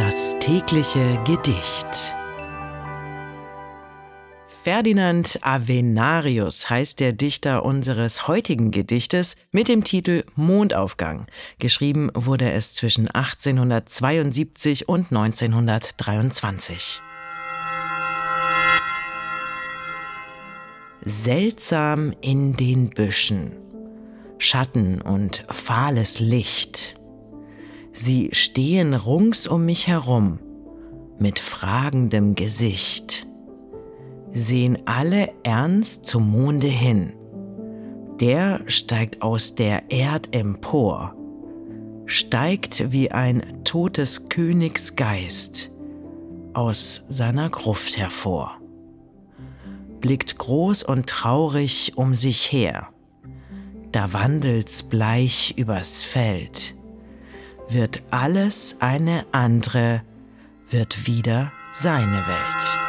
Das tägliche Gedicht. Ferdinand Avenarius heißt der Dichter unseres heutigen Gedichtes mit dem Titel Mondaufgang. Geschrieben wurde es zwischen 1872 und 1923. Seltsam in den Büschen. Schatten und fahles Licht. Sie stehen rungs um mich herum, mit fragendem Gesicht. Sehen alle ernst zum Monde hin. Der steigt aus der Erd empor, steigt wie ein totes Königsgeist aus seiner Gruft hervor blickt groß und traurig um sich her. Da wandelt's bleich übers Feld, wird alles eine andere, wird wieder seine Welt.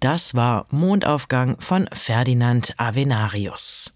Das war Mondaufgang von Ferdinand Avenarius.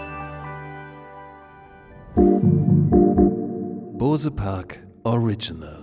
Bose Park Original